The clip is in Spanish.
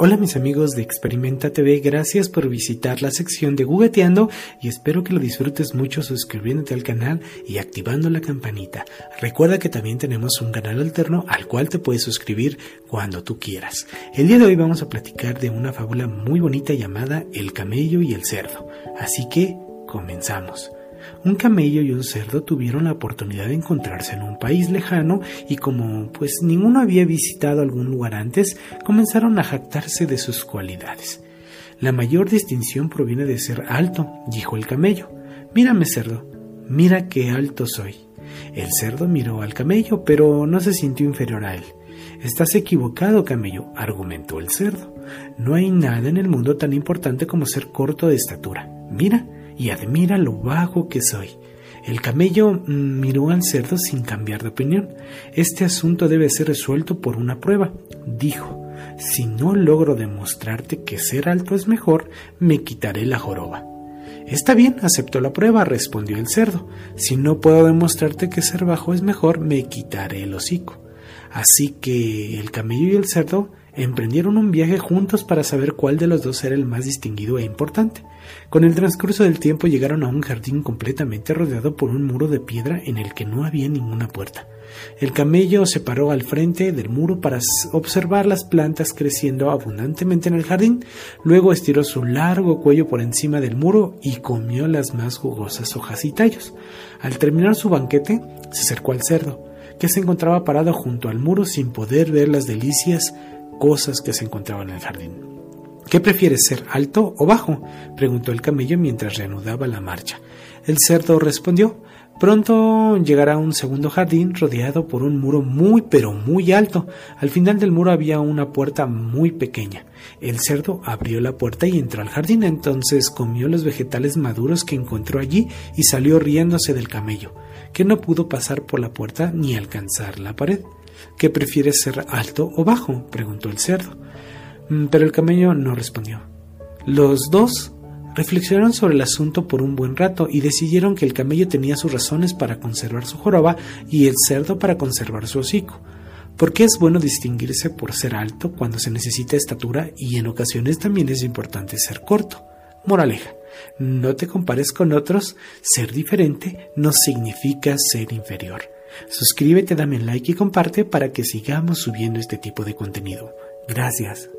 Hola mis amigos de Experimenta TV, gracias por visitar la sección de Gugueteando y espero que lo disfrutes mucho suscribiéndote al canal y activando la campanita. Recuerda que también tenemos un canal alterno al cual te puedes suscribir cuando tú quieras. El día de hoy vamos a platicar de una fábula muy bonita llamada El camello y el cerdo. Así que comenzamos. Un camello y un cerdo tuvieron la oportunidad de encontrarse en un país lejano y como pues ninguno había visitado algún lugar antes, comenzaron a jactarse de sus cualidades. La mayor distinción proviene de ser alto, dijo el camello. Mírame, cerdo, mira qué alto soy. El cerdo miró al camello, pero no se sintió inferior a él. Estás equivocado, camello, argumentó el cerdo. No hay nada en el mundo tan importante como ser corto de estatura. Mira, y admira lo bajo que soy. El camello mm, miró al cerdo sin cambiar de opinión. Este asunto debe ser resuelto por una prueba, dijo. Si no logro demostrarte que ser alto es mejor, me quitaré la joroba. Está bien, aceptó la prueba, respondió el cerdo. Si no puedo demostrarte que ser bajo es mejor, me quitaré el hocico. Así que el camello y el cerdo emprendieron un viaje juntos para saber cuál de los dos era el más distinguido e importante. Con el transcurso del tiempo llegaron a un jardín completamente rodeado por un muro de piedra en el que no había ninguna puerta. El camello se paró al frente del muro para observar las plantas creciendo abundantemente en el jardín, luego estiró su largo cuello por encima del muro y comió las más jugosas hojas y tallos. Al terminar su banquete, se acercó al cerdo, que se encontraba parado junto al muro sin poder ver las delicias cosas que se encontraban en el jardín. ¿Qué prefieres ser alto o bajo? preguntó el camello mientras reanudaba la marcha. El cerdo respondió Pronto llegará un segundo jardín rodeado por un muro muy pero muy alto. Al final del muro había una puerta muy pequeña. El cerdo abrió la puerta y entró al jardín. Entonces comió los vegetales maduros que encontró allí y salió riéndose del camello, que no pudo pasar por la puerta ni alcanzar la pared. ¿Qué prefieres ser alto o bajo? preguntó el cerdo. Mm, pero el camello no respondió. Los dos reflexionaron sobre el asunto por un buen rato y decidieron que el camello tenía sus razones para conservar su joroba y el cerdo para conservar su hocico. Porque es bueno distinguirse por ser alto cuando se necesita estatura y en ocasiones también es importante ser corto. Moraleja, no te compares con otros, ser diferente no significa ser inferior. Suscríbete, dame un like y comparte para que sigamos subiendo este tipo de contenido. Gracias.